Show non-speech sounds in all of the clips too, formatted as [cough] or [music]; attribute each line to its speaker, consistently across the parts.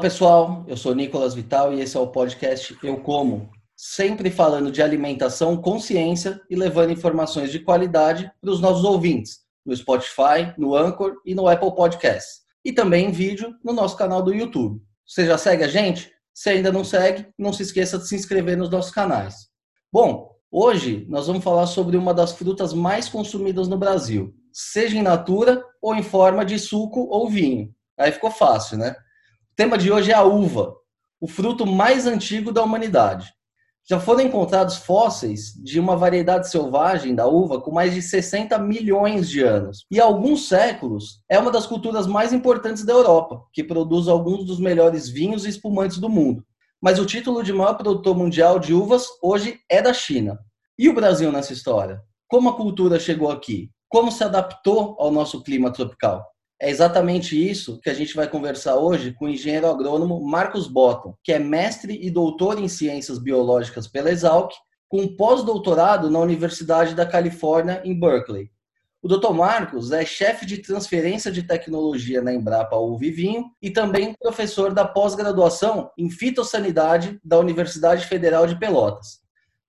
Speaker 1: pessoal, eu sou Nicolas Vital e esse é o podcast Eu Como, sempre falando de alimentação, consciência e levando informações de qualidade para os nossos ouvintes, no Spotify, no Anchor e no Apple Podcasts. E também em vídeo no nosso canal do YouTube. Você já segue a gente? Se ainda não segue, não se esqueça de se inscrever nos nossos canais. Bom, hoje nós vamos falar sobre uma das frutas mais consumidas no Brasil, seja in natura ou em forma de suco ou vinho. Aí ficou fácil, né? Tema de hoje é a uva, o fruto mais antigo da humanidade. Já foram encontrados fósseis de uma variedade selvagem da uva com mais de 60 milhões de anos. E há alguns séculos é uma das culturas mais importantes da Europa, que produz alguns dos melhores vinhos e espumantes do mundo. Mas o título de maior produtor mundial de uvas hoje é da China. E o Brasil nessa história? Como a cultura chegou aqui? Como se adaptou ao nosso clima tropical? É exatamente isso que a gente vai conversar hoje com o engenheiro agrônomo Marcos Botton, que é mestre e doutor em ciências biológicas pela Exalc, com pós-doutorado na Universidade da Califórnia, em Berkeley. O Dr. Marcos é chefe de transferência de tecnologia na Embrapa Uva e Vinho e também professor da pós-graduação em fitossanidade da Universidade Federal de Pelotas.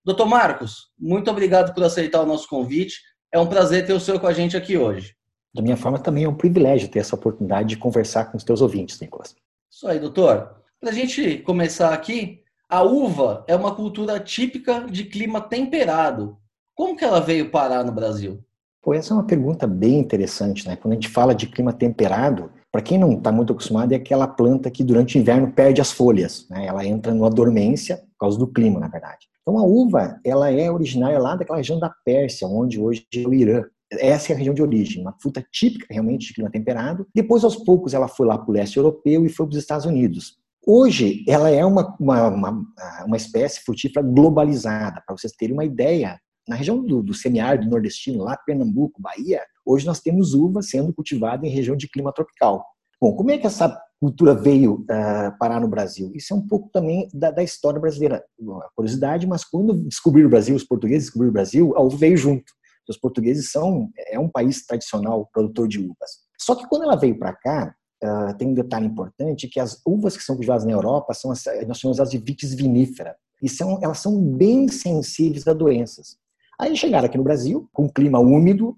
Speaker 1: Dr. Marcos, muito obrigado por aceitar o nosso convite. É um prazer ter o senhor com a gente aqui hoje.
Speaker 2: Da minha forma, também é um privilégio ter essa oportunidade de conversar com os teus ouvintes, Nicolas.
Speaker 1: Isso aí, doutor. Para a gente começar aqui, a uva é uma cultura típica de clima temperado. Como que ela veio parar no Brasil?
Speaker 2: Pô, essa é uma pergunta bem interessante, né? Quando a gente fala de clima temperado, para quem não está muito acostumado, é aquela planta que durante o inverno perde as folhas, né? Ela entra numa dormência por causa do clima, na verdade. Então a uva, ela é originária lá daquela região da Pérsia, onde hoje é o Irã. Essa é a região de origem, uma fruta típica realmente de clima temperado. Depois, aos poucos, ela foi lá para o leste europeu e foi para os Estados Unidos. Hoje, ela é uma, uma, uma, uma espécie frutífera globalizada. Para vocês terem uma ideia, na região do, do semiárido nordestino, lá Pernambuco, Bahia, hoje nós temos uva sendo cultivada em região de clima tropical. Bom, como é que essa cultura veio uh, parar no Brasil? Isso é um pouco também da, da história brasileira. Uma curiosidade, mas quando descobriram o Brasil, os portugueses descobriram o Brasil, a uva veio junto. Os portugueses são é um país tradicional produtor de uvas. Só que quando ela veio para cá, uh, tem um detalhe importante que as uvas que são cultivadas na Europa são as, nós chamamos as de vitis vinífera e são elas são bem sensíveis a doenças. Aí chegaram aqui no Brasil com um clima úmido,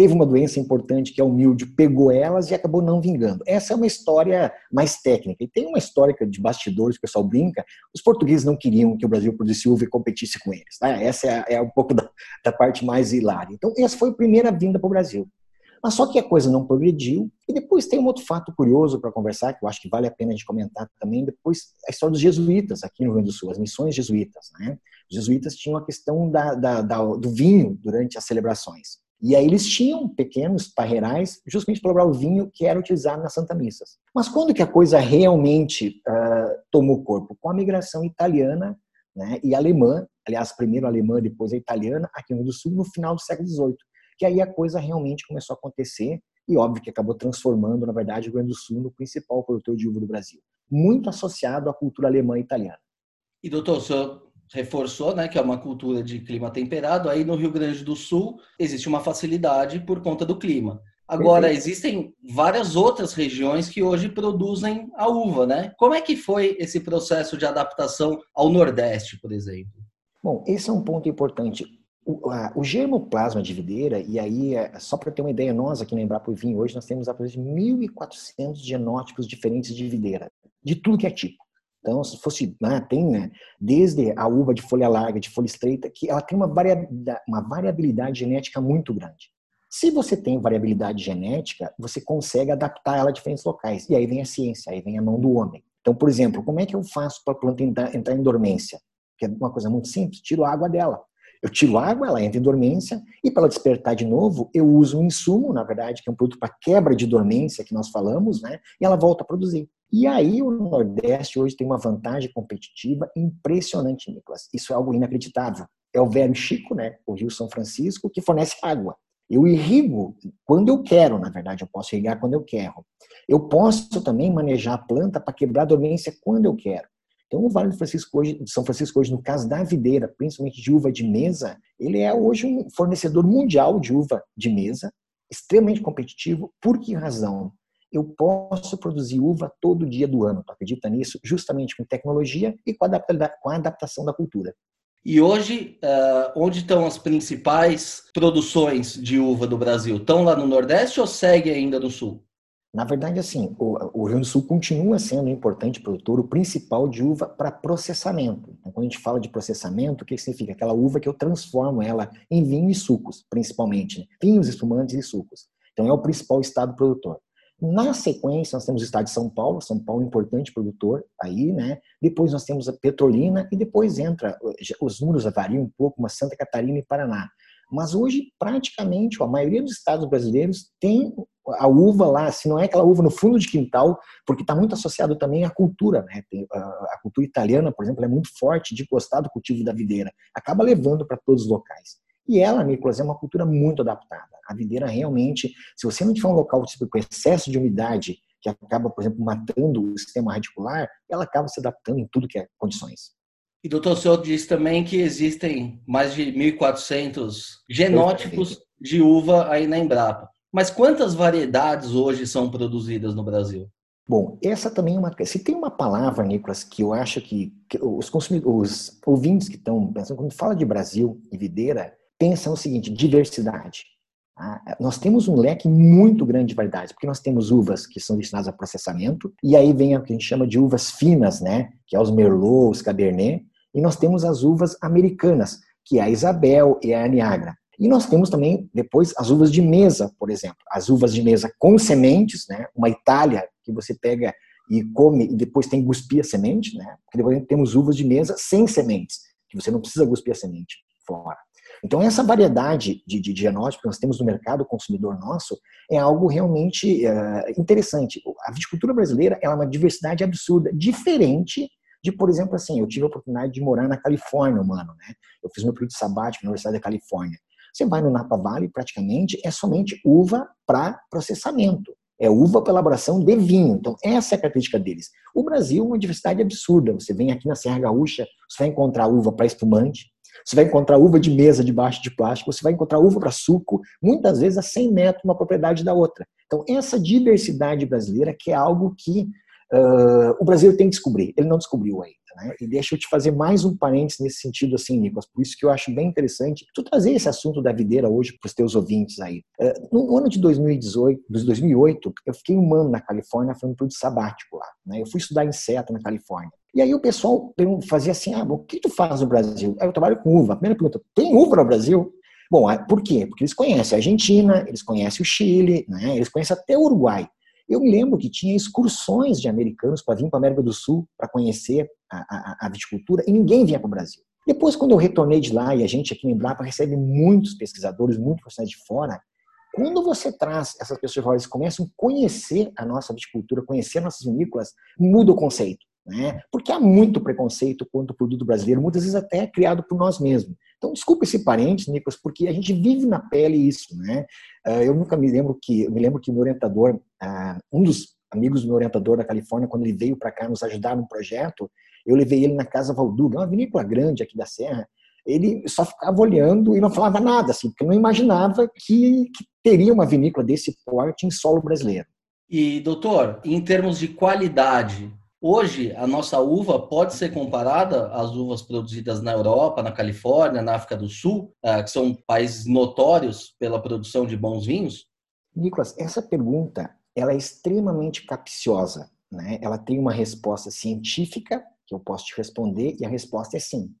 Speaker 2: teve uma doença importante que é milho, pegou elas e acabou não vingando. Essa é uma história mais técnica. E tem uma história de bastidores, o pessoal brinca, os portugueses não queriam que o Brasil produzisse uva e competisse com eles. Né? Essa é, é, um pouco da, da parte mais hilária. Então, essa foi a primeira vinda para o Brasil. Mas só que a coisa não progrediu. E depois tem um outro fato curioso para conversar, que eu acho que vale a pena a gente comentar também. Depois, a história dos jesuítas aqui no Rio Grande do Sul, as missões jesuítas. Né? Os jesuítas tinham a questão da, da, da, do vinho durante as celebrações. E aí eles tinham pequenos parreirais justamente para o vinho que era utilizado nas Santa Missas. Mas quando que a coisa realmente uh, tomou corpo? Com a migração italiana né, e alemã, aliás, primeiro alemã, depois a italiana, aqui no Rio do Sul, no final do século XVIII. Que aí a coisa realmente começou a acontecer e óbvio que acabou transformando, na verdade, o Rio Grande do Sul no principal produtor de uva do Brasil. Muito associado à cultura alemã e italiana.
Speaker 1: E doutor, o senhor reforçou, né, que é uma cultura de clima temperado. Aí no Rio Grande do Sul existe uma facilidade por conta do clima. Agora existem várias outras regiões que hoje produzem a uva, né? Como é que foi esse processo de adaptação ao Nordeste, por exemplo?
Speaker 2: Bom, esse é um ponto importante. O, a, o germoplasma de videira, e aí, é, só para ter uma ideia, nós aqui na Embrapa Vinho hoje, nós temos aproximadamente 1.400 genótipos diferentes de videira, de tudo que é tipo. Então, se fosse, né, tem, né, desde a uva de folha larga, de folha estreita, que ela tem uma variabilidade, uma variabilidade genética muito grande. Se você tem variabilidade genética, você consegue adaptar ela a diferentes locais. E aí vem a ciência, aí vem a mão do homem. Então, por exemplo, como é que eu faço para a planta entrar em dormência? Que é uma coisa muito simples, tiro a água dela. Eu tiro a água, ela entra em dormência, e para ela despertar de novo, eu uso um insumo, na verdade, que é um produto para quebra de dormência que nós falamos, né? E ela volta a produzir. E aí o Nordeste hoje tem uma vantagem competitiva impressionante, Nicolas. Isso é algo inacreditável. É o velho Chico, né, o Rio São Francisco, que fornece água. Eu irrigo quando eu quero, na verdade, eu posso irrigar quando eu quero. Eu posso também manejar a planta para quebrar a dormência quando eu quero. Então, o Vale do Francisco hoje, de São Francisco, hoje, no caso da videira, principalmente de uva de mesa, ele é hoje um fornecedor mundial de uva de mesa, extremamente competitivo. Por que razão? Eu posso produzir uva todo dia do ano. Tu acredita nisso? Justamente com tecnologia e com a adaptação da cultura.
Speaker 1: E hoje, uh, onde estão as principais produções de uva do Brasil? Estão lá no Nordeste ou segue ainda no Sul?
Speaker 2: Na verdade, assim, o, o, Rio Grande do Sul continua sendo um importante produtor, o principal de uva para processamento. Então, quando a gente fala de processamento, o que significa? Aquela uva que eu transformo ela em vinho e sucos, principalmente. Né? Vinhos, espumantes e sucos. Então, é o principal estado produtor. Na sequência, nós temos o estado de São Paulo, São Paulo é um importante produtor aí, né? Depois nós temos a Petrolina e depois entra, os números variam um pouco, mas Santa Catarina e Paraná. Mas hoje, praticamente, a maioria dos estados brasileiros tem a uva lá, se não é aquela uva no fundo de quintal, porque está muito associado também à cultura. Né? a cultura italiana, por exemplo, é muito forte de gostar do cultivo da videira. Acaba levando para todos os locais. E ela, Nicolas, é uma cultura muito adaptada. A videira realmente, se você não tiver um local tipo, com excesso de umidade, que acaba, por exemplo, matando o sistema radicular, ela acaba se adaptando em tudo que é condições.
Speaker 1: E doutor, o senhor disse também que existem mais de 1.400 genótipos de uva aí na Embrapa. Mas quantas variedades hoje são produzidas no Brasil?
Speaker 2: Bom, essa também é uma. Se tem uma palavra, Nicolas, que eu acho que, que os consumidores, os ouvintes que estão pensando, quando fala de Brasil e videira, pensa no seguinte: diversidade. Tá? Nós temos um leque muito grande de variedades, porque nós temos uvas que são destinadas a processamento, e aí vem o que a gente chama de uvas finas, né? Que é os Merlot, os Cabernet, e nós temos as uvas americanas, que é a Isabel e a Niagara. E nós temos também, depois, as uvas de mesa, por exemplo. As uvas de mesa com sementes, né? Uma Itália que você pega e come e depois tem que cuspir a semente, né? Porque depois temos uvas de mesa sem sementes, que você não precisa cuspir a semente fora. Então, essa variedade de, de diagnóstico que nós temos no mercado consumidor nosso é algo realmente uh, interessante. A viticultura brasileira é uma diversidade absurda, diferente de, por exemplo, assim, eu tive a oportunidade de morar na Califórnia um ano, né? Eu fiz meu período sabático na Universidade da Califórnia. Você vai no Napa Valley, praticamente é somente uva para processamento. É uva para elaboração de vinho. Então, essa é a característica deles. O Brasil é uma diversidade absurda. Você vem aqui na Serra Gaúcha, você vai encontrar uva para espumante, você vai encontrar uva de mesa debaixo de plástico, você vai encontrar uva para suco, muitas vezes a 100 metros uma propriedade da outra. Então, essa diversidade brasileira que é algo que uh, o Brasil tem que descobrir. Ele não descobriu ainda. Né? E deixa eu te fazer mais um parênteses nesse sentido, assim, Nicolas, por isso que eu acho bem interessante tu trazer esse assunto da videira hoje para os teus ouvintes aí. Uh, no ano de 2018, 2008, eu fiquei um ano na Califórnia fazendo tudo sabático lá. Né? Eu fui estudar inseto na Califórnia. E aí o pessoal fazia assim, ah, o que tu faz no Brasil? Eu trabalho com uva. A primeira pergunta, tem uva no Brasil? Bom, por quê? Porque eles conhecem a Argentina, eles conhecem o Chile, né? eles conhecem até o Uruguai. Eu me lembro que tinha excursões de americanos para vir para a América do Sul para conhecer a, a, a, viticultura e ninguém vinha para o Brasil. Depois, quando eu retornei de lá, e a gente aqui em Embrapa recebe muitos pesquisadores, muitos profissionais de fora, quando você traz essas pessoas eles começam a conhecer a nossa viticultura, conhecer nossas vinícolas, muda o conceito. Né? Porque há muito preconceito contra o produto brasileiro, muitas vezes até criado por nós mesmos. Então, desculpa esse parente, Nicolas, porque a gente vive na pele isso, né? Ah, eu nunca me lembro que, eu me lembro que o meu orientador, ah, um dos amigos do meu orientador da Califórnia, quando ele veio para cá nos ajudar no projeto, eu levei ele na Casa Valduga, uma vinícola grande aqui da Serra, ele só ficava olhando e não falava nada, assim, porque não imaginava que, que teria uma vinícola desse porte em solo brasileiro.
Speaker 1: E, doutor, em termos de qualidade, Hoje, a nossa uva pode ser comparada às uvas produzidas na Europa, na Califórnia, na África do Sul, ah, que são países notórios pela produção de bons vinhos?
Speaker 2: Nicolas, essa pergunta ela é extremamente capciosa. Né? Ela tem uma resposta científica que eu posso te responder e a resposta é sim.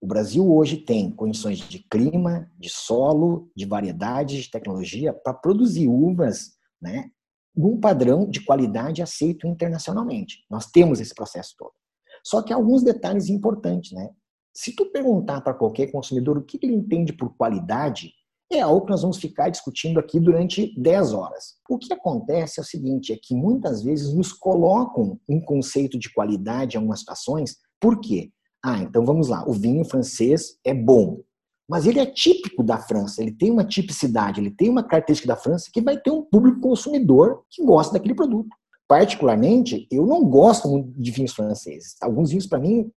Speaker 2: O Brasil hoje tem condições de clima, de solo, de variedade, de tecnologia para produzir uvas né, num padrão de qualidade aceito internacionalmente. Nós temos esse processo todo. Só que alguns detalhes importantes, né? Se tu perguntar para qualquer consumidor o que ele entende por qualidade, é algo que nós vamos ficar discutindo aqui durante 10 horas. O que acontece é o seguinte, é que muitas vezes nos colocam um conceito de qualidade em algumas situações, por quê? Ah, então vamos lá, o vinho francês é bom mas ele é típico da França, ele tem uma tipicidade, ele tem uma característica da França que vai ter um público consumidor que gosta daquele produto. Particularmente, eu não gosto muito de vinhos franceses. Alguns vinhos, para mim,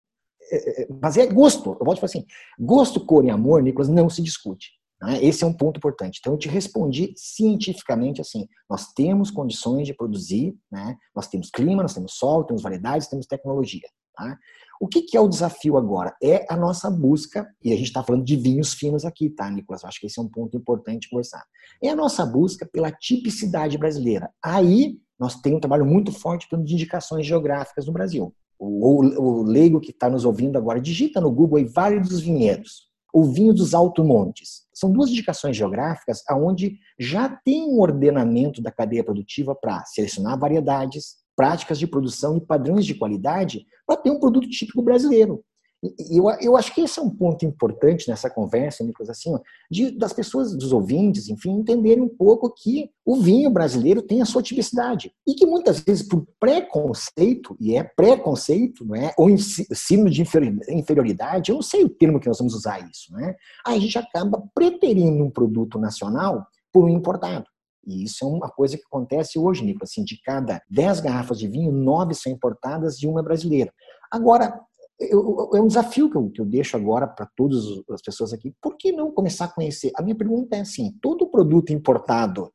Speaker 2: é, é, mas é gosto. Eu volto a falar assim: gosto, cor e amor, Nicolas, não se discute. Né? Esse é um ponto importante. Então, eu te respondi cientificamente assim: nós temos condições de produzir, né? nós temos clima, nós temos sol, temos variedades, temos tecnologia. Tá? O que, que, é o desafio agora? É a nossa busca, e a gente está falando de vinhos finos aqui, tá, Nicolas? Acho que esse é um ponto importante conversar. É a nossa busca pela tipicidade brasileira. Aí nós temos um trabalho muito forte de indicações geográficas no Brasil. O, o, o leigo que está nos ouvindo agora, digita no Google aí vários dos vinhedos o vinho dos Alto Montes. São duas indicações geográficas aonde já tem um ordenamento da cadeia produtiva para selecionar variedades, práticas de produção e padrões de qualidade para ter um produto típico brasileiro. E eu, eu acho que esse é um ponto importante nessa conversa, Nicolas, assim, de, das pessoas, dos ouvintes, enfim, entenderem um pouco que o vinho brasileiro tem a sua tipicidade. E que muitas vezes, por preconceito, e é preconceito, não é? ou ensino de inferioridade, eu não sei o termo que nós vamos usar isso, né? a gente acaba preterindo um produto nacional por um importado. E isso é uma coisa que acontece hoje, Nicolas. Assim, de cada 10 garrafas de vinho, 9 são importadas e uma é brasileira. Agora, eu, é um desafio que eu, que eu deixo agora para todas as pessoas aqui. Por que não começar a conhecer? A minha pergunta é assim: todo produto importado,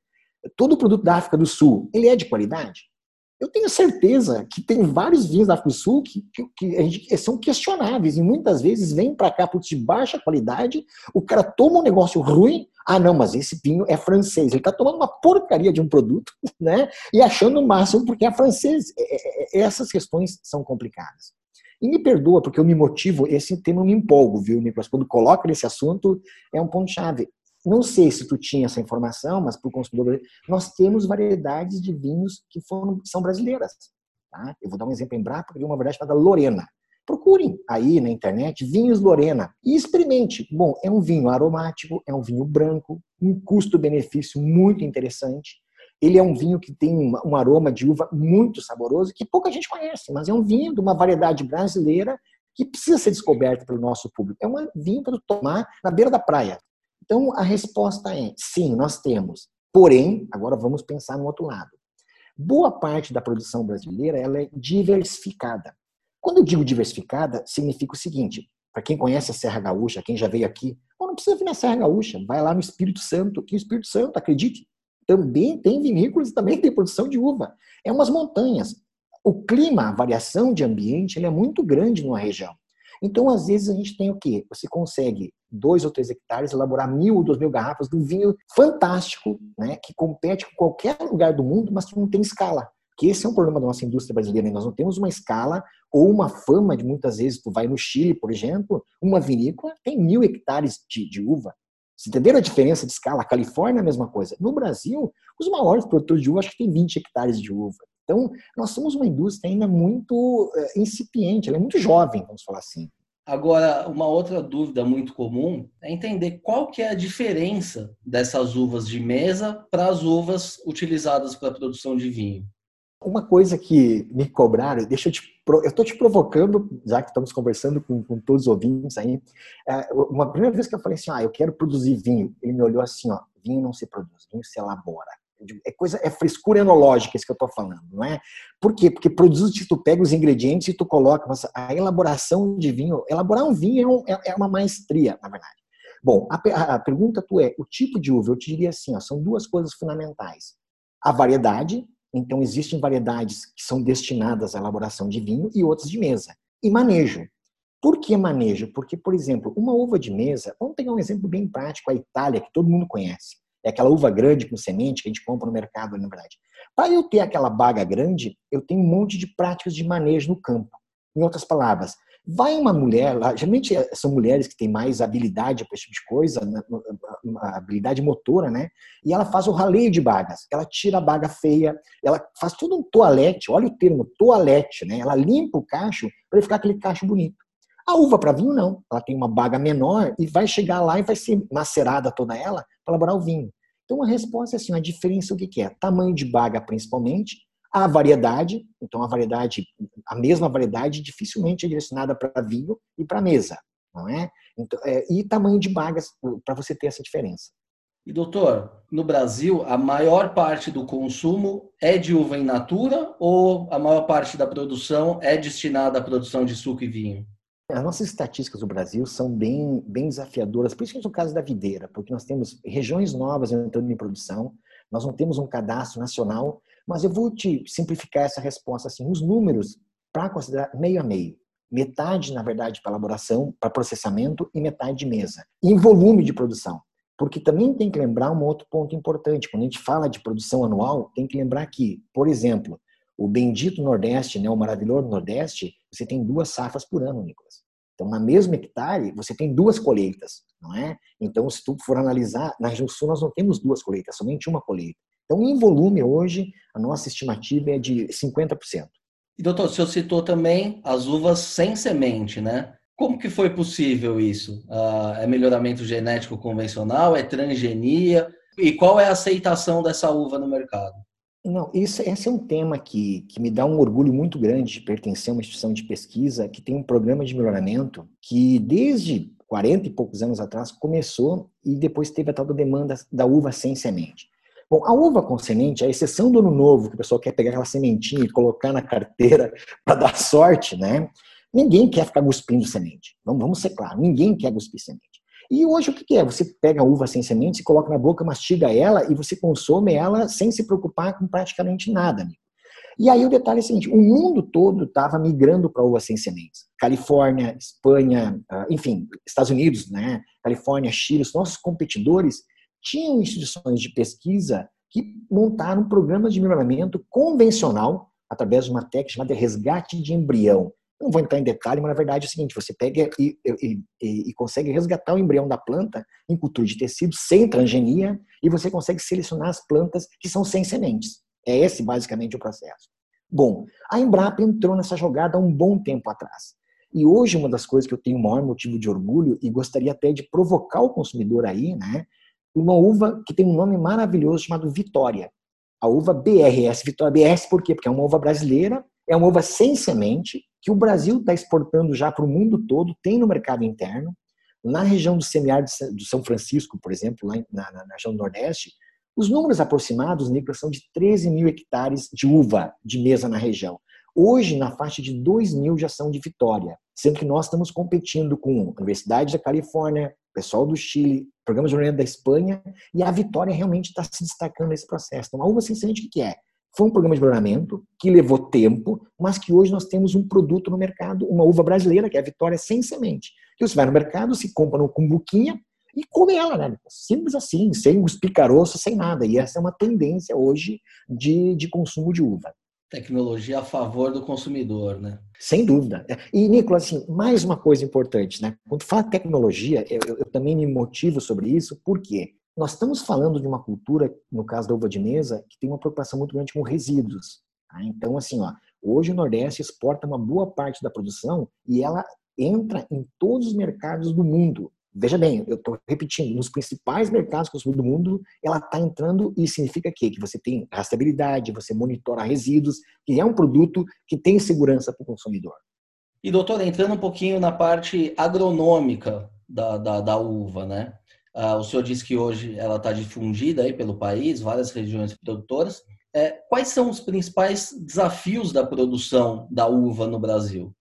Speaker 2: todo produto da África do Sul, ele é de qualidade? Eu tenho certeza que tem vários vinhos da África do Sul que, que, que, que são questionáveis e muitas vezes vêm para cá de baixa qualidade, o cara toma um negócio ruim, ah não, mas esse vinho é francês, ele está tomando uma porcaria de um produto, [laughs] né? E achando o máximo porque é francês. É, é, é, essas questões são complicadas. E me perdoa, porque eu me motivo, esse tema eu me empolgo, viu, Nicolas? Quando coloca nesse assunto, é um ponto-chave. Não sei se tu tinha essa informação, mas para o consumidor nós temos variedades de vinhos que foram, são brasileiras. Tá? Eu vou dar um exemplo em Brapa, de uma variedade chamada Lorena. Procurem aí na internet vinhos Lorena e experimente. Bom, é um vinho aromático, é um vinho branco, um custo-benefício muito interessante. Ele é um vinho que tem um aroma de uva muito saboroso, que pouca gente conhece, mas é um vinho de uma variedade brasileira que precisa ser descoberta pelo nosso público. É um vinho para tomar na beira da praia. Então, a resposta é sim, nós temos. Porém, agora vamos pensar no outro lado. Boa parte da produção brasileira ela é diversificada. Quando eu digo diversificada, significa o seguinte: para quem conhece a Serra Gaúcha, quem já veio aqui, não precisa vir na Serra Gaúcha, vai lá no Espírito Santo, que o Espírito Santo, acredite, também tem vinícolas e também [laughs] tem produção de uva. É umas montanhas. O clima, a variação de ambiente, ele é muito grande numa região. Então, às vezes, a gente tem o quê? Você consegue dois ou três hectares, elaborar mil ou duas mil garrafas de um vinho fantástico, né, que compete com qualquer lugar do mundo, mas que não tem escala. Que esse é um problema da nossa indústria brasileira. Nós não temos uma escala ou uma fama de muitas vezes. Tu vai no Chile, por exemplo, uma vinícola tem mil hectares de, de uva. Vocês entenderam a diferença de escala? A Califórnia é a mesma coisa. No Brasil, os maiores produtores de uva acho que tem 20 hectares de uva. Então, nós somos uma indústria ainda muito uh, incipiente, ela é muito jovem, vamos falar assim.
Speaker 1: Agora, uma outra dúvida muito comum é entender qual que é a diferença dessas uvas de mesa para as uvas utilizadas para a produção de vinho.
Speaker 2: Uma coisa que me cobraram, deixa eu te, eu estou te provocando, já que estamos conversando com, com todos os ouvintes aí, é, uma primeira vez que eu falei assim, ah, eu quero produzir vinho, ele me olhou assim, ó, vinho não se produz, vinho se elabora é coisa, é frescura enológica isso que eu estou falando, não é? Por quê? Porque produz, tu pega os ingredientes e tu coloca, nossa, a elaboração de vinho, elaborar um vinho é, um, é, é uma maestria, na verdade. Bom, a, a, pergunta tu é, o tipo de uva, eu te diria assim, ó, são duas coisas fundamentais. A variedade, então existem variedades que são destinadas à elaboração de vinho e outras de mesa. E manejo. Por que manejo? Porque, por exemplo, uma uva de mesa, vamos pegar um exemplo bem prático, a Itália, que todo mundo conhece. É aquela uva grande com semente que a gente compra no mercado, na verdade. Para eu ter aquela baga grande, eu tenho um monte de práticas de manejo no campo. Em outras palavras, vai uma mulher, geralmente eh, são mulheres que têm mais habilidade para esse tipo de coisa, né, habilidade motora, né? E ela faz o raleio de bagas. Ela tira a baga feia, ela faz tudo um toalete, olha o termo, toalete, né? Ela limpa o cacho para ele ficar aquele cacho bonito. A uva para vinho não, ela tem uma baga menor e vai chegar lá e vai ser macerada toda ela para elaborar o vinho. Então a resposta é assim, a diferença o que é? Tamanho de baga principalmente, a variedade, então a variedade, a mesma variedade dificilmente é direcionada para vinho e para mesa, não é? Então, é, e tamanho de bagas para você ter essa diferença.
Speaker 1: E doutor, no Brasil, a maior parte do consumo é de uva in natura ou a maior parte da produção é destinada à produção de suco e vinho?
Speaker 2: As nossas estatísticas do Brasil são bem, bem desafiadoras, principalmente no caso da videira, porque nós temos regiões novas entrando em produção, nós não temos um cadastro nacional, mas eu vou te simplificar essa resposta assim, os números para considerar meio a meio. Metade, na verdade, para elaboração, para processamento e metade de mesa. Em volume de produção. Porque também tem que lembrar um outro ponto importante. Quando a gente fala de produção anual, tem que lembrar que, por exemplo, o bendito Nordeste, né, o maravilhoso Nordeste, você tem duas safras por ano, Nicolas. Então, na mesma hectare, você tem duas colheitas, não é? Então, se tu for analisar, na região sul nós não temos duas colheitas, somente uma colheita. Então, em volume hoje, a nossa estimativa é de 50%.
Speaker 1: E doutor, o senhor citou também as uvas sem semente, né? Como que foi possível isso? Uh, é melhoramento genético convencional? É transgenia? E qual é a aceitação dessa uva no mercado?
Speaker 2: Não, isso, esse é um tema que, que me dá um orgulho muito grande de pertencer a uma instituição de pesquisa que tem um programa de melhoramento que desde 40 e poucos anos atrás começou e depois teve a tal da demanda da uva sem semente. Bom, a uva com semente, a exceção do ano novo, que o pessoal quer pegar aquela sementinha e colocar na carteira [laughs] para dar sorte, né? Ninguém quer ficar cuspindo semente. Vamos, vamos ser claros, ninguém quer cuspir semente. E hoje o que é? Você pega a uva sem semente, se coloca na boca, mastiga ela e você consome ela sem se preocupar com praticamente nada. Amigo. E aí o detalhe é o seguinte: o mundo todo estava migrando para uva sem sementes. Califórnia, Espanha, ah, enfim, Estados Unidos, né? Califórnia, Chile, os nossos competidores tinham instituições de pesquisa que montaram programas de melhoramento convencional através de uma técnica chamada resgate de embrião. Não vou entrar em detalhe, mas na verdade é o seguinte: você pega e, e, e, e consegue resgatar o embrião da planta em cultura de tecido, sem transgenia, e você consegue selecionar as plantas que são sem sementes. É esse basicamente o processo. Bom, a Embrapa entrou nessa jogada há um bom tempo atrás. E hoje uma das coisas que eu tenho o maior motivo de orgulho e gostaria até de provocar o consumidor aí, né? Uma uva que tem um nome maravilhoso chamado Vitória. A uva BRS, Vitória BRS por quê? Porque é uma uva brasileira, é uma uva sem semente, que o Brasil está exportando já para o mundo todo, tem no mercado interno. Na região do semiárido do São Francisco, por exemplo, lá na, na, na região do Nordeste, os números aproximados, Nicolas, são de 13 mil hectares de uva de mesa na região. Hoje, na faixa de 2 mil já são de Vitória, sendo que nós estamos competindo com a Universidade da Califórnia, pessoal do Chile, programas de da Espanha, e a Vitória realmente está se destacando nesse processo. Então, uva semente, o que é? Foi um programa de melhoramento que levou tempo, mas que hoje nós temos um produto no mercado, uma uva brasileira, que é a Vitória sem semente. Que você vai no mercado, se compra no cumbuquinha e come ela, né? Simples assim, sem os picaroços, sem nada. E essa é uma tendência hoje de, de consumo de uva.
Speaker 1: Tecnologia a favor do consumidor, né?
Speaker 2: Sem dúvida. E, Nicolas, assim, mais uma coisa importante, né? Quando fala tecnologia, eu, eu também me motivo sobre isso, por quê? Nós estamos falando de uma cultura, no caso da uva de mesa, que tem uma preocupação muito grande com resíduos. Tá? Então, assim, ó, hoje o Nordeste exporta uma boa parte da produção e ela entra em todos os mercados do mundo. Veja bem, eu estou repetindo, nos principais mercados do mundo, ela está entrando e significa que, que você tem rastreabilidade, você monitora resíduos, que é um produto que tem segurança para o consumidor.
Speaker 1: E doutor, entrando um pouquinho na parte agronômica da, da, da uva, né? Ah, o senhor disse que hoje ela está difundida aí pelo país, várias regiões produtoras. É, quais são os principais desafios da produção da uva no Brasil?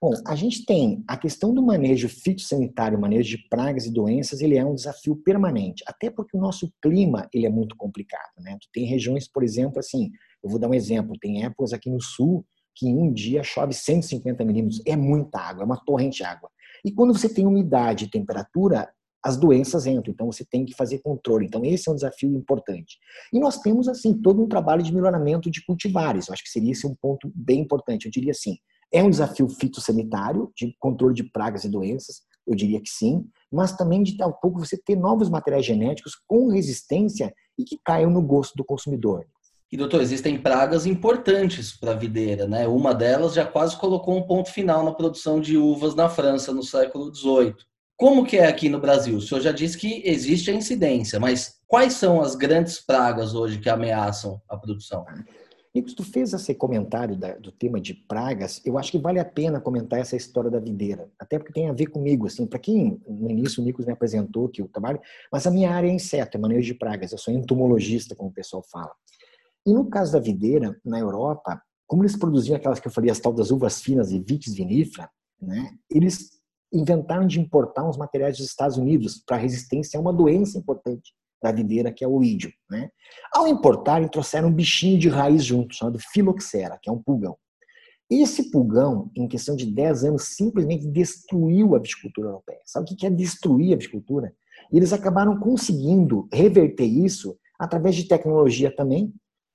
Speaker 2: Bom, a gente tem a questão do manejo fitossanitário, manejo de pragas e doenças, ele é um desafio permanente, até porque o nosso clima ele é muito complicado, né? Tu tem regiões, por exemplo, assim, eu vou dar um exemplo, tem épocas aqui no sul que em um dia chove 150 milímetros, é muita água, é uma torrente de água. E quando você tem umidade e temperatura, as doenças entram. Então você tem que fazer controle. Então esse é um desafio importante. E nós temos assim todo um trabalho de melhoramento de cultivares. Eu acho que seria esse um ponto bem importante. Eu diria assim, é um desafio fitossanitário de controle de pragas e doenças. Eu diria que sim, mas também de tal pouco você ter novos materiais genéticos com resistência e que caiam no gosto do consumidor.
Speaker 1: E doutor, existem pragas importantes para a videira, né? Uma delas já quase colocou um ponto final na produção de uvas na França no século XVIII. Como que é aqui no Brasil? O senhor já disse que existe a incidência, mas quais são as grandes pragas hoje que ameaçam a produção?
Speaker 2: Nico, tu fez esse comentário da, do tema de pragas, eu acho que vale a pena comentar essa história da videira, até porque tem a ver comigo, assim, para quem no início o Nico me apresentou que eu trabalho, mas a minha área é inseto, é manejo de pragas, eu sou entomologista, como o pessoal fala. E no caso da videira, na Europa, como eles produziam aquelas que eu falei, as tal das uvas finas e vitis vinifera, né, eles inventaram de importar uns materiais dos Estados Unidos para resistência a uma doença importante da videira, que é o ídio. Né? Ao importarem, trouxeram um bichinho de raiz junto, chamado filoxera, que é um pulgão. Esse pulgão, em questão de 10 anos, simplesmente destruiu a viticultura europeia. Sabe o que é destruir a viticultura? E eles acabaram conseguindo reverter isso através de tecnologia também,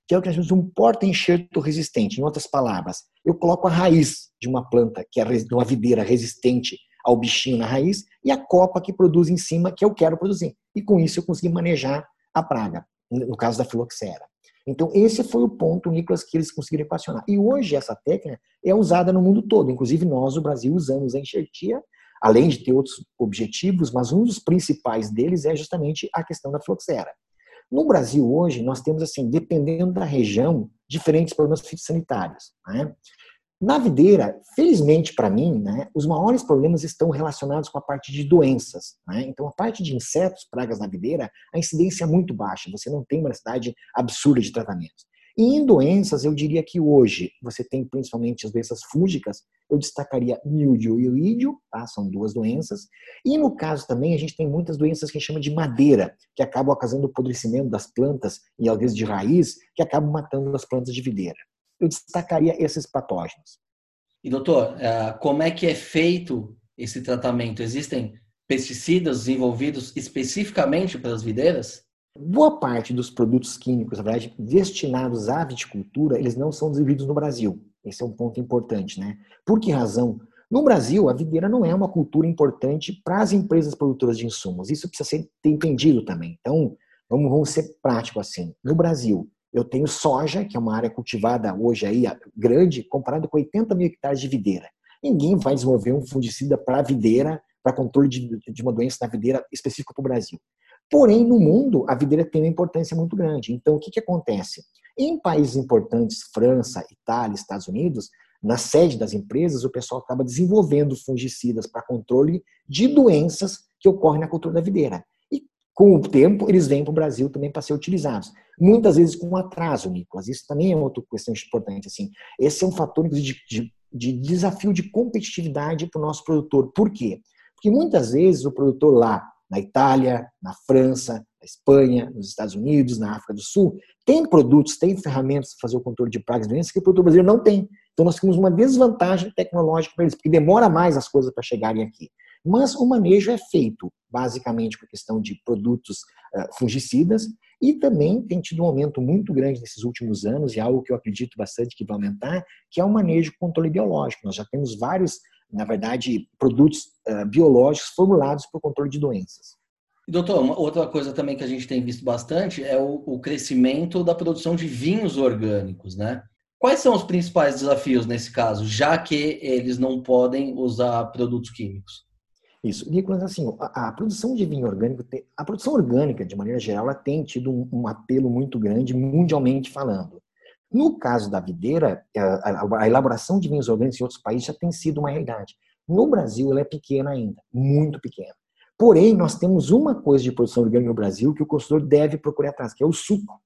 Speaker 2: que é o que nós chamamos de um porta-enxerto resistente. Em outras palavras, eu coloco a raiz de uma planta, que é uma videira resistente ao bichinho na raiz, e a copa que produz em cima, que eu quero produzir. E com isso eu consegui manejar a praga, no caso da filoxera. Então, esse foi o ponto, Nicolas, que eles conseguiram equacionar. E hoje essa técnica é usada no mundo todo. Inclusive, nós, o Brasil, usamos a enxertia, além de ter outros objetivos, mas um dos principais deles é justamente a questão da filoxera. No Brasil, hoje, nós temos, assim, dependendo da região, diferentes problemas fitossanitários. Né? Na videira, felizmente para mim, né, os maiores problemas estão relacionados com a parte de doenças. Né? Então, a parte de insetos, pragas na videira, a incidência é muito baixa, você não tem uma necessidade absurda de tratamentos. E em doenças, eu diria que hoje você tem principalmente as doenças fúngicas, eu destacaria mildio e oídio, tá? são duas doenças. E no caso também, a gente tem muitas doenças que a gente chama de madeira, que acabam ocasionando o apodrecimento das plantas, e às vezes de raiz, que acabam matando as plantas de videira eu destacaria esses patógenos.
Speaker 1: E doutor, é, como é que é feito esse tratamento? Existem pesticidas desenvolvidos especificamente para as videiras?
Speaker 2: Boa parte dos produtos químicos, na verdade, destinados à viticultura, eles não são desenvolvidos no Brasil. Esse é um ponto importante, né? Por que razão? No Brasil, a videira não é uma cultura importante para as empresas produtoras de insumos. Isso precisa ser entendido também. Então, vamos, vamos ser prático assim. No Brasil, eu tenho soja, que é uma área cultivada hoje aí grande, comparado com 80 mil hectares de videira. Ninguém vai desenvolver um fungicida para videira, para controle de, de, uma doença na videira específico para o Brasil. Porém, no mundo, a videira tem uma importância muito grande. Então, o que, que acontece? Em países importantes, França, Itália, Estados Unidos, na sede das empresas, o pessoal acaba desenvolvendo fungicidas para controle de doenças que ocorrem na cultura da videira com o tempo, eles vêm para o Brasil também para ser utilizados. Muitas vezes com atraso, Nicolas. Isso também é outra questão importante. Assim. Esse é um fator de, de, de desafio de competitividade para o nosso produtor. Por quê? Porque muitas vezes o produtor lá, na Itália, na França, na Espanha, nos Estados Unidos, na África do Sul, tem produtos, tem ferramentas para fazer o controle de pragas e doenças que o produtor brasileiro não tem. Então nós temos uma desvantagem tecnológica para eles, porque demora mais as coisas para chegarem aqui. Mas o manejo é feito basicamente com a questão de produtos uh, fungicidas e também tem tido um aumento muito grande nesses últimos anos e algo que eu acredito bastante que vai aumentar, que é o manejo com controle biológico. Nós já temos vários, na verdade, produtos uh, biológicos formulados para o controle de doenças.
Speaker 1: Doutor, outra coisa também que a gente tem visto bastante é o, o crescimento da produção de vinhos orgânicos, né? Quais são os principais desafios nesse caso, já que eles não podem usar produtos químicos?
Speaker 2: Isso. Nicolas, assim, a, a, produção de vinho orgânico, a produção orgânica, de maneira geral, ela tem tido um, um apelo muito grande, mundialmente falando. No caso da videira, a, a, a, elaboração de vinhos orgânicos em outros países já tem sido uma realidade. No Brasil, ela é pequena ainda, muito pequena. Porém, nós temos uma coisa de produção orgânica no Brasil que o consumidor deve procurar atrás, que é o suco.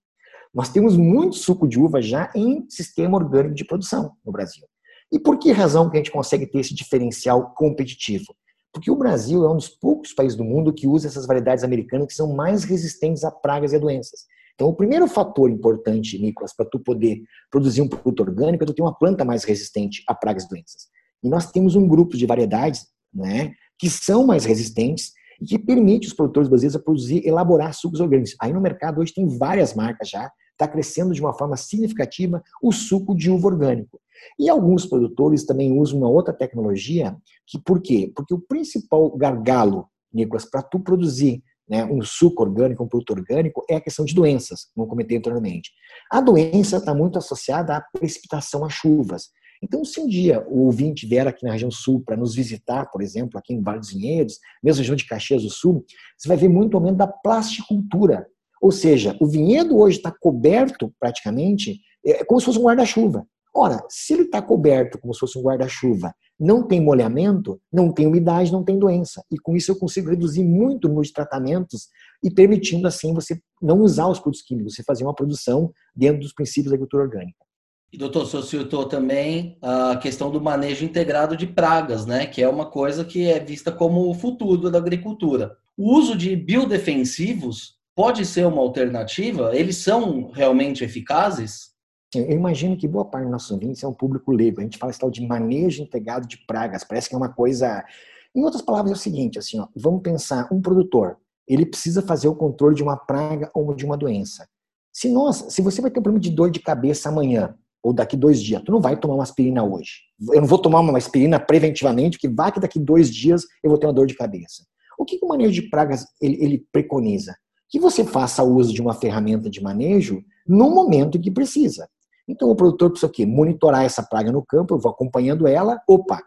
Speaker 2: Nós temos muito suco de uva já em sistema orgânico de produção no Brasil. E por que razão que a gente consegue ter esse diferencial competitivo? Porque o Brasil é um dos poucos países do mundo que usa essas variedades americanas que são mais resistentes a pragas e a doenças. Então, o primeiro fator importante, Nicolas, para tu poder produzir um produto orgânico é tu ter uma planta mais resistente a pragas e doenças. E nós temos um grupo de variedades né, que são mais resistentes e que permite os produtores brasileiros a produzir, elaborar sucos orgânicos. Aí no mercado hoje tem várias marcas já, está crescendo de uma forma significativa o suco de uva orgânico. E alguns produtores também usam uma outra tecnologia, que por quê? Porque o principal gargalo, Nicolas, para tu produzir né, um suco orgânico, um produto orgânico, é a questão de doenças, como comentei anteriormente. A doença está muito associada à precipitação, a chuvas. Então, se um dia o ouvinte vier aqui na região sul para nos visitar, por exemplo, aqui em Vale dos Vinhedos, mesmo região de Caxias do Sul, você vai ver muito aumento da plasticultura. Ou seja, o vinhedo hoje está coberto praticamente é como se fosse um guarda-chuva. Ora, se ele está coberto como se fosse um guarda-chuva, não tem molhamento, não tem umidade, não tem doença. E com isso eu consigo reduzir muito de tratamentos e permitindo assim você não usar os produtos químicos, você fazer uma produção dentro dos princípios da agricultura orgânica.
Speaker 1: E doutor, o senhor citou também a questão do manejo integrado de pragas, né? Que é uma coisa que é vista como o futuro da agricultura. O uso de biodefensivos pode ser uma alternativa? Eles são realmente eficazes?
Speaker 2: Eu imagino que boa parte dos nossos ouvintes é um público leigo. A gente fala esse tal de manejo integrado de pragas. Parece que é uma coisa. Em outras palavras, é o seguinte: assim, ó, vamos pensar, um produtor, ele precisa fazer o controle de uma praga ou de uma doença. Se nós, se você vai ter um problema de dor de cabeça amanhã, ou daqui dois dias. Tu não vai tomar uma aspirina hoje. Eu não vou tomar uma aspirina preventivamente, que vai que daqui dois dias eu vou ter uma dor de cabeça. O que, que o manejo de pragas ele, ele preconiza? Que você faça uso de uma ferramenta de manejo no momento que precisa. Então o produtor precisa o quê? Monitorar essa praga no campo, eu vou acompanhando ela, opa,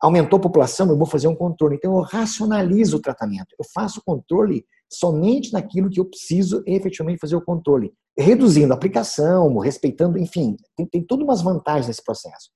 Speaker 2: aumentou a população, eu vou fazer um controle. Então eu racionalizo o tratamento. Eu faço o controle somente naquilo que eu preciso efetivamente fazer o controle, reduzindo a aplicação, respeitando, enfim, tem, tem todas umas vantagens nesse processo.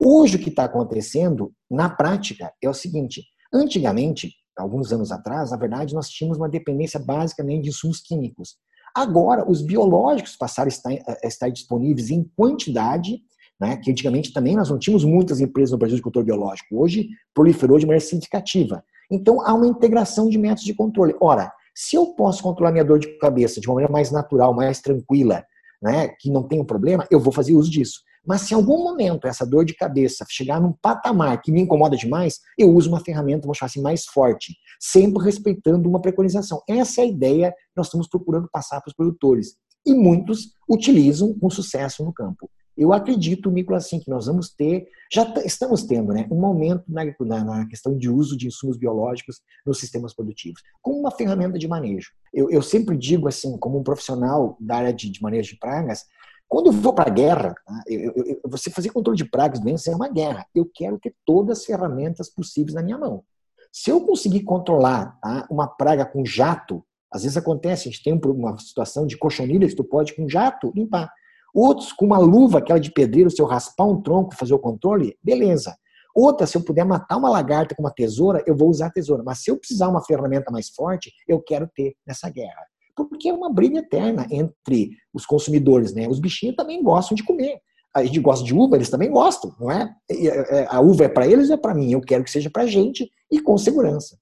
Speaker 2: Hoje o que está acontecendo, na prática, é o seguinte: antigamente, alguns anos atrás, na verdade, nós tínhamos uma dependência basicamente de insumos químicos. Agora, os biológicos passaram a estar, a estar disponíveis em quantidade, né, que antigamente também nós não tínhamos muitas empresas no Brasil de controle biológico. Hoje, proliferou de maneira significativa. Então, há uma integração de métodos de controle. Ora, se eu posso controlar minha dor de cabeça de uma maneira mais natural, mais tranquila, né, que não tem um problema, eu vou fazer uso disso. Mas se em algum momento essa dor de cabeça chegar num patamar que me incomoda demais, eu uso uma ferramenta, vou chamar assim, mais forte, sempre respeitando uma preconização. Essa é a ideia que nós estamos procurando passar para os produtores. E muitos utilizam com sucesso no campo. Eu acredito, Nicolas, assim, que nós vamos ter, já estamos tendo, né, um aumento na, na, na, questão de uso de insumos biológicos nos sistemas produtivos, como uma ferramenta de manejo. Eu, eu sempre digo, assim, como um profissional da área de, de manejo de pragas, quando eu vou para a guerra, tá, eu, eu, você fazer controle de pragas doenças é uma guerra. Eu quero ter todas as ferramentas possíveis na minha mão. Se eu conseguir controlar tá, uma praga com jato, às vezes acontece, a gente tem uma situação de cochonilhas, tu pode com jato limpar. Outros, com uma luva, aquela de pedreiro, se eu raspar um tronco fazer o controle, beleza. Outra, se eu puder matar uma lagarta com uma tesoura, eu vou usar a tesoura. Mas se eu precisar uma ferramenta mais forte, eu quero ter nessa guerra. Porque é uma briga eterna entre os consumidores, né? Os bichinhos também gostam de comer. A gente gosta de uva, eles também gostam, não é? é a uva é para eles é para mim? Eu quero que seja para gente e com segurança.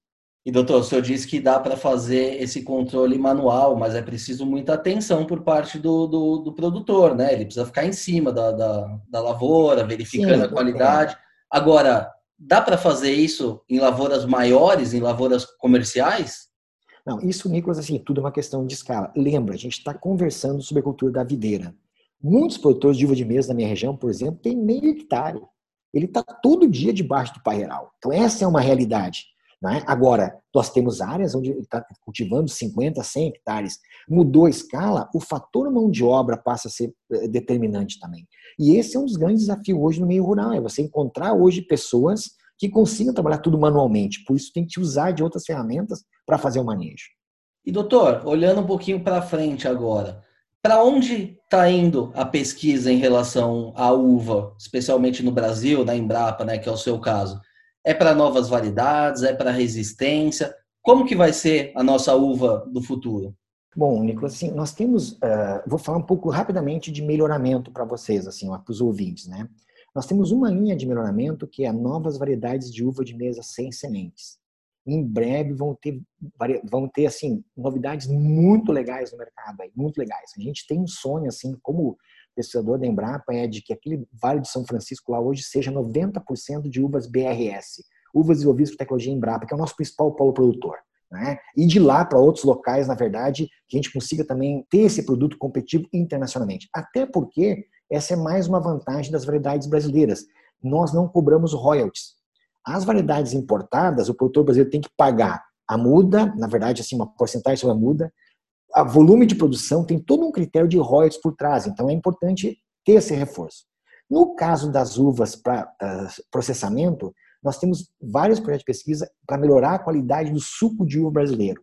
Speaker 1: E doutor, o senhor disse que dá para fazer esse controle manual, mas é preciso muita atenção por parte do, do, do produtor, né? Ele precisa ficar em cima da, da, da lavoura, verificando Sim, a qualidade. É. Agora, dá para fazer isso em lavouras maiores, em lavouras comerciais?
Speaker 2: Não, isso, Nicolas, assim, tudo é uma questão de escala. Lembra, a gente está conversando sobre a cultura da videira. Muitos produtores de uva de mesa na minha região, por exemplo, têm meio hectare. Ele está todo dia debaixo do parreiral. Então, essa é uma realidade. Né? Agora, nós temos áreas onde está cultivando 50, 100 hectares. Mudou a escala, o fator mão de obra passa a ser eh, determinante também. E esse é um dos grandes desafios hoje no meio rural, é você encontrar hoje pessoas que consigam trabalhar tudo manualmente. Por isso tem que usar de outras ferramentas para fazer o manejo.
Speaker 1: E doutor, olhando um pouquinho para frente agora, para onde está indo a pesquisa em relação à uva, especialmente no Brasil, na Embrapa, né, que é o seu caso? É para novas variedades? É para resistência? Como que vai ser a nossa uva do futuro?
Speaker 2: Bom, Nicolas, assim, nós temos, uh, vou falar um pouco rapidamente de melhoramento para vocês, assim, para os ouvintes, né? Nós temos uma linha de melhoramento que é novas variedades de uva de mesa sem sementes. Em breve vão ter, vão ter assim, novidades muito legais no mercado, aí, muito legais. A gente tem um sonho, assim, como pesquisador da Embrapa é de que aquele Vale de São Francisco lá hoje seja 90% de uvas BRS, uvas desenvolvidas por tecnologia Embrapa, que é o nosso principal polo produtor. Né? E de lá para outros locais, na verdade, que a gente consiga também ter esse produto competitivo internacionalmente. Até porque essa é mais uma vantagem das variedades brasileiras. Nós não cobramos royalties. As variedades importadas, o produtor brasileiro tem que pagar a muda, na verdade, assim, uma porcentagem sobre a muda, a volume de produção tem todo um critério de royalties por trás, então é importante ter esse reforço. No caso das uvas para uh, processamento, nós temos vários projetos de pesquisa para melhorar a qualidade do suco de uva brasileiro.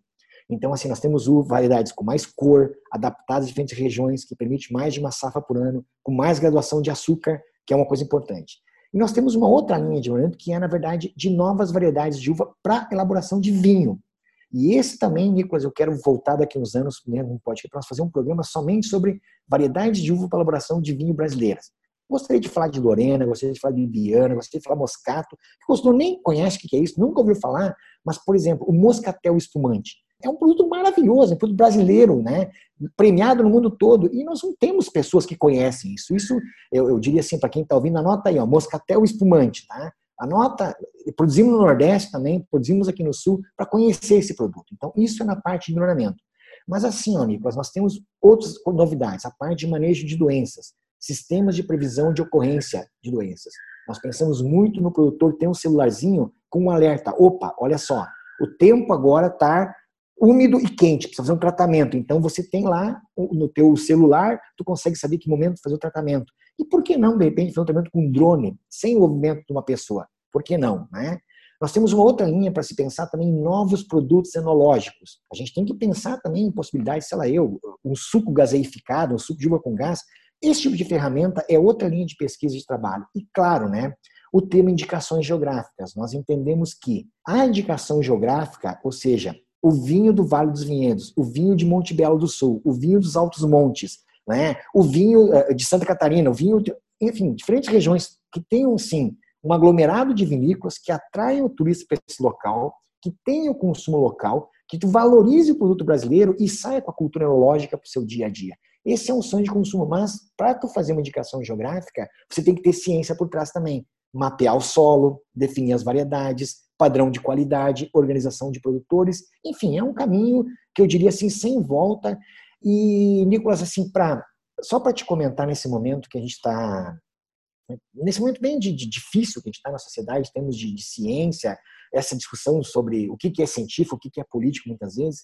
Speaker 2: Então, assim, nós temos uva, variedades com mais cor, adaptadas a diferentes regiões, que permite mais de uma safra por ano, com mais graduação de açúcar, que é uma coisa importante. E nós temos uma outra linha de desenvolvimento que é, na verdade, de novas variedades de uva para elaboração de vinho. E esse também, Nicolas, eu quero voltar daqui uns anos né, no podcast para nós fazer um programa somente sobre variedades de uva para elaboração de vinho brasileiras. Gostaria de falar de Lorena, gostaria de falar de Bibiana, gostaria de falar Moscato, o consumidor nem conhece o que é isso, nunca ouviu falar, mas, por exemplo, o Moscatel espumante. É um produto maravilhoso, é um produto brasileiro, né? premiado no mundo todo. E nós não temos pessoas que conhecem isso. Isso, eu, eu diria assim, para quem está ouvindo, anota aí, ó, Moscatel espumante. Tá? Anota, produzimos no Nordeste também, produzimos aqui no Sul, para conhecer esse produto. Então, isso é na parte de melhoramento. Mas assim, ó, Nicolas, nós temos outras novidades, a parte de manejo de doenças, sistemas de previsão de ocorrência de doenças. Nós pensamos muito no produtor ter um celularzinho com um alerta. Opa, olha só, o tempo agora está úmido e quente, precisa fazer um tratamento. Então você tem lá no teu celular, tu consegue saber que momento fazer o tratamento. E por que não, de repente, fazer um tratamento com drone, sem o movimento de uma pessoa? Por que não, né? Nós temos uma outra linha para se pensar também em novos produtos enológicos. A gente tem que pensar também em possibilidades, sei lá, eu, um suco gaseificado, um suco de uva com gás. Esse tipo de ferramenta é outra linha de pesquisa de trabalho. E claro, né, o tema indicações geográficas. Nós entendemos que a indicação geográfica, ou seja, o vinho do Vale dos Vinhedos, o vinho de Monte Belo do Sul, o vinho dos Altos Montes, né, o vinho eh, de Santa Catarina, o vinho, de, enfim, diferentes regiões que tenham, sim, um aglomerado de vinícolas que atraiam o turista para esse local, que tenha o consumo local, que tu valorize o produto brasileiro e saia com a cultura ecológica para o seu dia a dia. Esse é um sonho de consumo, mas para tu fazer uma indicação geográfica, você tem que ter ciência por trás também. Mapear o solo, definir as variedades, padrão de qualidade, organização de produtores, enfim, é um caminho que eu diria assim, sem volta. E, Nicolas, assim, pra, só para te comentar nesse momento que a gente está nesse momento bem de, de difícil que a gente está na sociedade, temos de, de, ciência, essa discussão sobre o que, que é científico, o que, que é político, muitas vezes.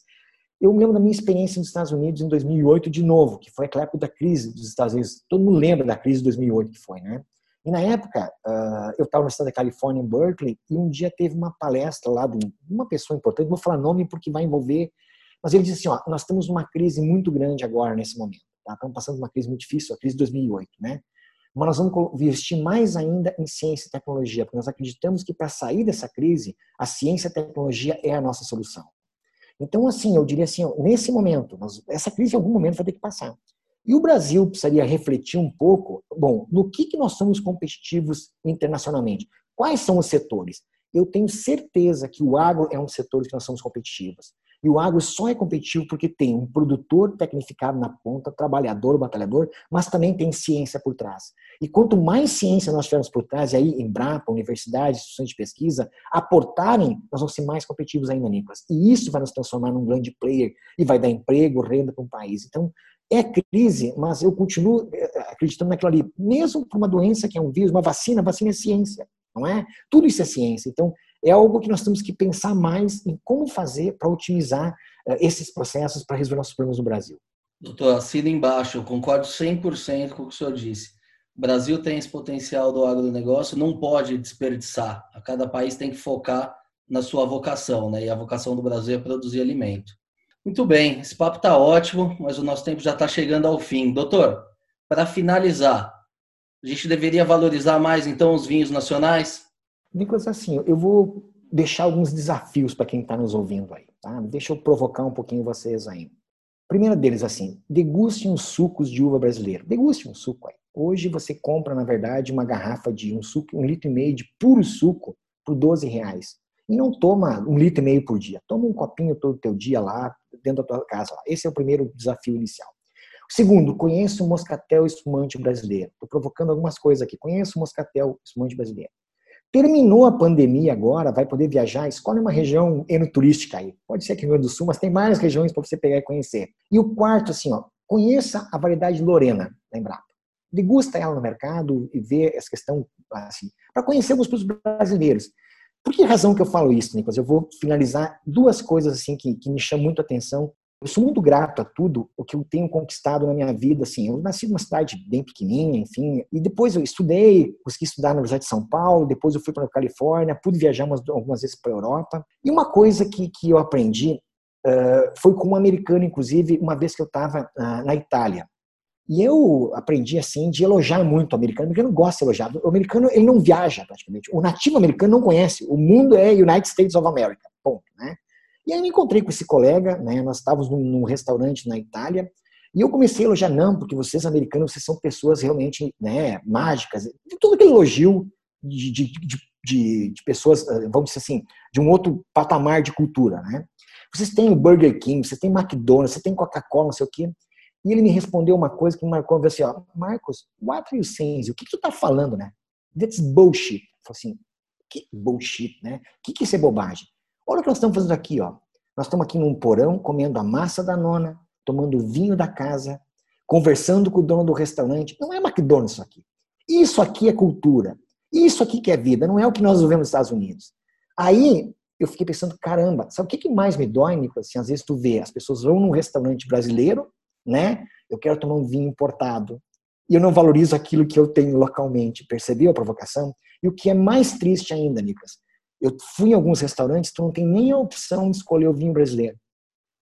Speaker 2: Eu lembro da minha experiência nos Estados Unidos em 2008 de novo, que foi aquela época da crise dos Estados Unidos. Todo mundo lembra da crise de 2008 que foi, né? E na época, uh, eu estava no estado da Califórnia, em Berkeley, e um dia teve uma palestra lá de uma pessoa importante, vou falar nome porque vai envolver, mas ele disse assim, ó, nós temos uma crise muito grande agora, nesse momento. Tá? Estamos passando uma crise muito difícil, a crise de 2008, né? Mas nós vamos investir mais ainda em ciência e tecnologia, porque nós acreditamos que para sair dessa crise, a ciência e a tecnologia é a nossa solução. Então, assim, eu diria assim, nesse momento, nós, essa crise em algum momento vai ter que passar. E o Brasil precisaria refletir um pouco, bom, no que, que nós somos competitivos internacionalmente? Quais são os setores? Eu tenho certeza que o agro é um setor que nós somos competitivos. E o agro só é competitivo porque tem um produtor tecnificado na ponta, trabalhador, batalhador, mas também tem ciência por trás. E quanto mais ciência nós tivermos por trás, e aí Embrapa, universidades, instituições de pesquisa, aportarem, nós vamos ser mais competitivos ainda, Nicolas. E isso vai nos transformar num grande player e vai dar emprego, renda para um país. Então, é crise, mas eu continuo eh, acreditando naquilo ali. Mesmo para uma doença que é um vírus, uma vacina, vacina é ciência, não é? Tudo isso é ciência. Então, é algo que nós temos que pensar mais em como fazer para otimizar uh, esses processos para resolver nossos problemas no Brasil.
Speaker 1: Doutor, assina embaixo, eu concordo 100% com o que o senhor disse. O Brasil tem esse potencial do agronegócio, não pode desperdiçar. A cada país tem que focar na sua vocação, né? E a vocação do Brasil é produzir alimento. Muito bem, esse papo está ótimo, mas o nosso tempo já está chegando ao fim. Doutor, para finalizar, a gente deveria valorizar mais então os vinhos nacionais?
Speaker 2: Nicolas, assim, eu vou deixar alguns desafios para quem está nos ouvindo aí, tá? Deixa eu provocar um pouquinho vocês aí. Primeiro deles, assim, deguste uns sucos de uva brasileiro. Deguste um suco aí. Hoje você compra, na verdade, uma garrafa de um suco, um litro e meio de puro suco por 12 reais. E não toma um litro e meio por dia. Toma um copinho todo teu dia lá, dentro da tua casa. Esse é o primeiro desafio inicial. Segundo, conheça o moscatel espumante brasileiro. Estou provocando algumas coisas aqui. Conheça o moscatel espumante brasileiro. Terminou a pandemia agora, vai poder viajar, escolhe uma região enoturística aí. Pode ser aqui no Rio Grande do Sul, mas tem mais regiões para você pegar e conhecer. E o quarto, assim, ó, conheça a variedade Lorena da Embrapa. Degusta ela no mercado e vê essa questão, assim, para conhecer os produtos brasileiros. Por que razão que eu falo isso, Nicolas? Eu vou finalizar duas coisas assim que, que me chamam muito a atenção eu sou muito grato a tudo o que eu tenho conquistado na minha vida. Assim, eu nasci numa cidade bem pequenininha, enfim, e depois eu estudei, consegui estudar na Universidade de São Paulo, depois eu fui para a Califórnia, pude viajar umas, algumas vezes para a Europa. E uma coisa que, que eu aprendi uh, foi com um americano, inclusive, uma vez que eu estava uh, na Itália. E eu aprendi assim de elogiar muito o americano. O americano gosta de elogiar. O americano ele não viaja praticamente. O nativo americano não conhece. O mundo é United States of America. Ponto, né? E aí me encontrei com esse colega, né? Nós estávamos num, num restaurante na Itália E eu comecei a elogiar, não, porque vocês americanos, vocês são pessoas realmente né, mágicas. Todo aquele elogio de, de, de, de, pessoas, eh, vamos dizer assim, de um outro patamar de cultura, né? Vocês têm o Burger King, vocês têm McDonald's, você tem Coca-Cola, não sei o quê. E ele me respondeu uma coisa que me marcou, assim, ó, Marcos, what are you saying? O que, que tu tá falando, né? That's bullshit. Eu falei assim, que bullshit, né? O que, que isso é bobagem? Olha o que nós estamos fazendo aqui, ó. Nós estamos aqui num porão, comendo a massa da nona, tomando vinho da casa, conversando com o dono do restaurante. Não é McDonald's isso aqui. Isso aqui é cultura. Isso aqui que é vida, não é o que nós vivemos nos Estados Unidos. Aí eu fiquei pensando, caramba, sabe o que, que mais me dói, Nicolas? Assim, às vezes tu vê, as pessoas vão num restaurante brasileiro, né? Eu quero tomar um vinho importado. E eu não valorizo aquilo que eu tenho localmente. Percebeu a provocação? E o que é mais triste ainda, Nicolas, eu fui em alguns restaurantes, tu não tem nem a opção de escolher o vinho brasileiro.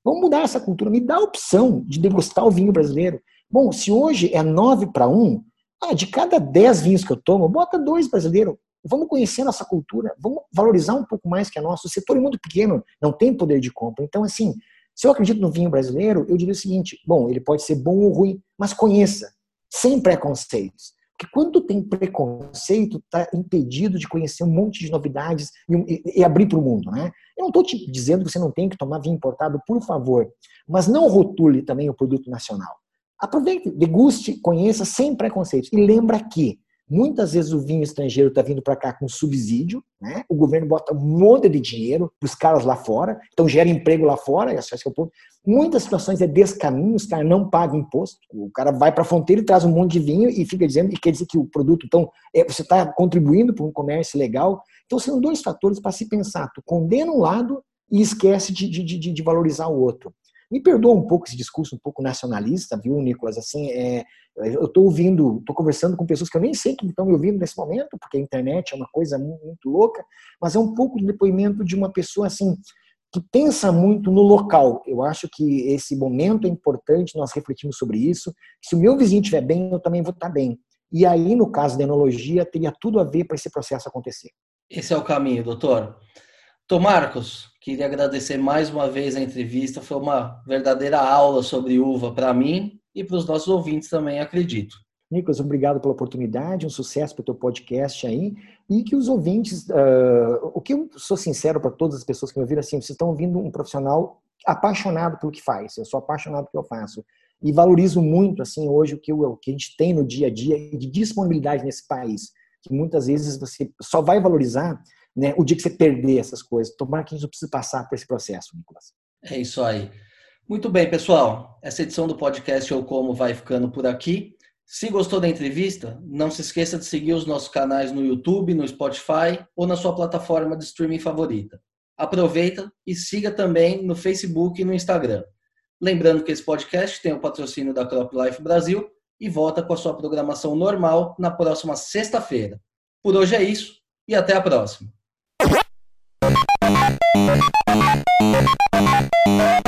Speaker 2: Vamos mudar essa cultura. Me dá a opção de degustar o vinho brasileiro. Bom, se hoje é 9 para 1, ah, de cada 10 vinhos que eu tomo, bota dois brasileiros. Vamos conhecer nossa cultura, vamos valorizar um pouco mais que a nossa. O setor é muito pequeno, não tem poder de compra. Então, assim, se eu acredito no vinho brasileiro, eu diria o seguinte: bom, ele pode ser bom ou ruim, mas conheça, sem preconceitos. Porque quando tem preconceito, está impedido de conhecer um monte de novidades e, e, e abrir para o mundo. Né? Eu não estou te dizendo que você não tem que tomar vinho importado, por favor, mas não rotule também o produto nacional. Aproveite, deguste, conheça sem preconceitos. E lembra que muitas vezes o vinho estrangeiro está vindo para cá com subsídio, né? o governo bota um monte de dinheiro para os caras lá fora, então gera emprego lá fora, esse é o ponto. Muitas situações é descaminho, os caras não pagam imposto, o cara vai para a fronteira e traz um monte de vinho e fica dizendo, e quer dizer que o produto, então, é, você está contribuindo para um comércio legal. Então são dois fatores para se pensar, tu condena um lado e esquece de, de, de, de valorizar o outro. Me perdoa um pouco esse discurso um pouco nacionalista, viu, Nicolas? Assim, é, eu estou ouvindo, estou conversando com pessoas que eu nem sei que estão me ouvindo nesse momento, porque a internet é uma coisa muito, muito louca, mas é um pouco do depoimento de uma pessoa assim que pensa muito no local. Eu acho que esse momento é importante nós refletirmos sobre isso. Se o meu vizinho estiver bem, eu também vou estar bem. E aí, no caso da enologia, teria tudo a ver para esse processo acontecer.
Speaker 1: Esse é o caminho, doutor. Tô Marcos, queria agradecer mais uma vez a entrevista. Foi uma verdadeira aula sobre uva para mim e para os nossos ouvintes também, acredito.
Speaker 2: Nicolas, obrigado pela oportunidade, um sucesso para o teu podcast aí, e que os ouvintes, uh, o que eu sou sincero para todas as pessoas que me ouviram, assim, vocês estão ouvindo um profissional apaixonado pelo que faz, eu sou apaixonado pelo que eu faço, e valorizo muito, assim, hoje o que, eu, o que a gente tem no dia a dia de disponibilidade nesse país, que muitas vezes você só vai valorizar né, o dia que você perder essas coisas. Tomara que a gente não precise passar por esse processo, Nicolas.
Speaker 1: É isso aí. Muito bem, pessoal. Essa edição do podcast Eu Como vai ficando por aqui. Se gostou da entrevista, não se esqueça de seguir os nossos canais no YouTube, no Spotify ou na sua plataforma de streaming favorita. Aproveita e siga também no Facebook e no Instagram. Lembrando que esse podcast tem o patrocínio da Crop Life Brasil e volta com a sua programação normal na próxima sexta-feira. Por hoje é isso e até a próxima. Thank you.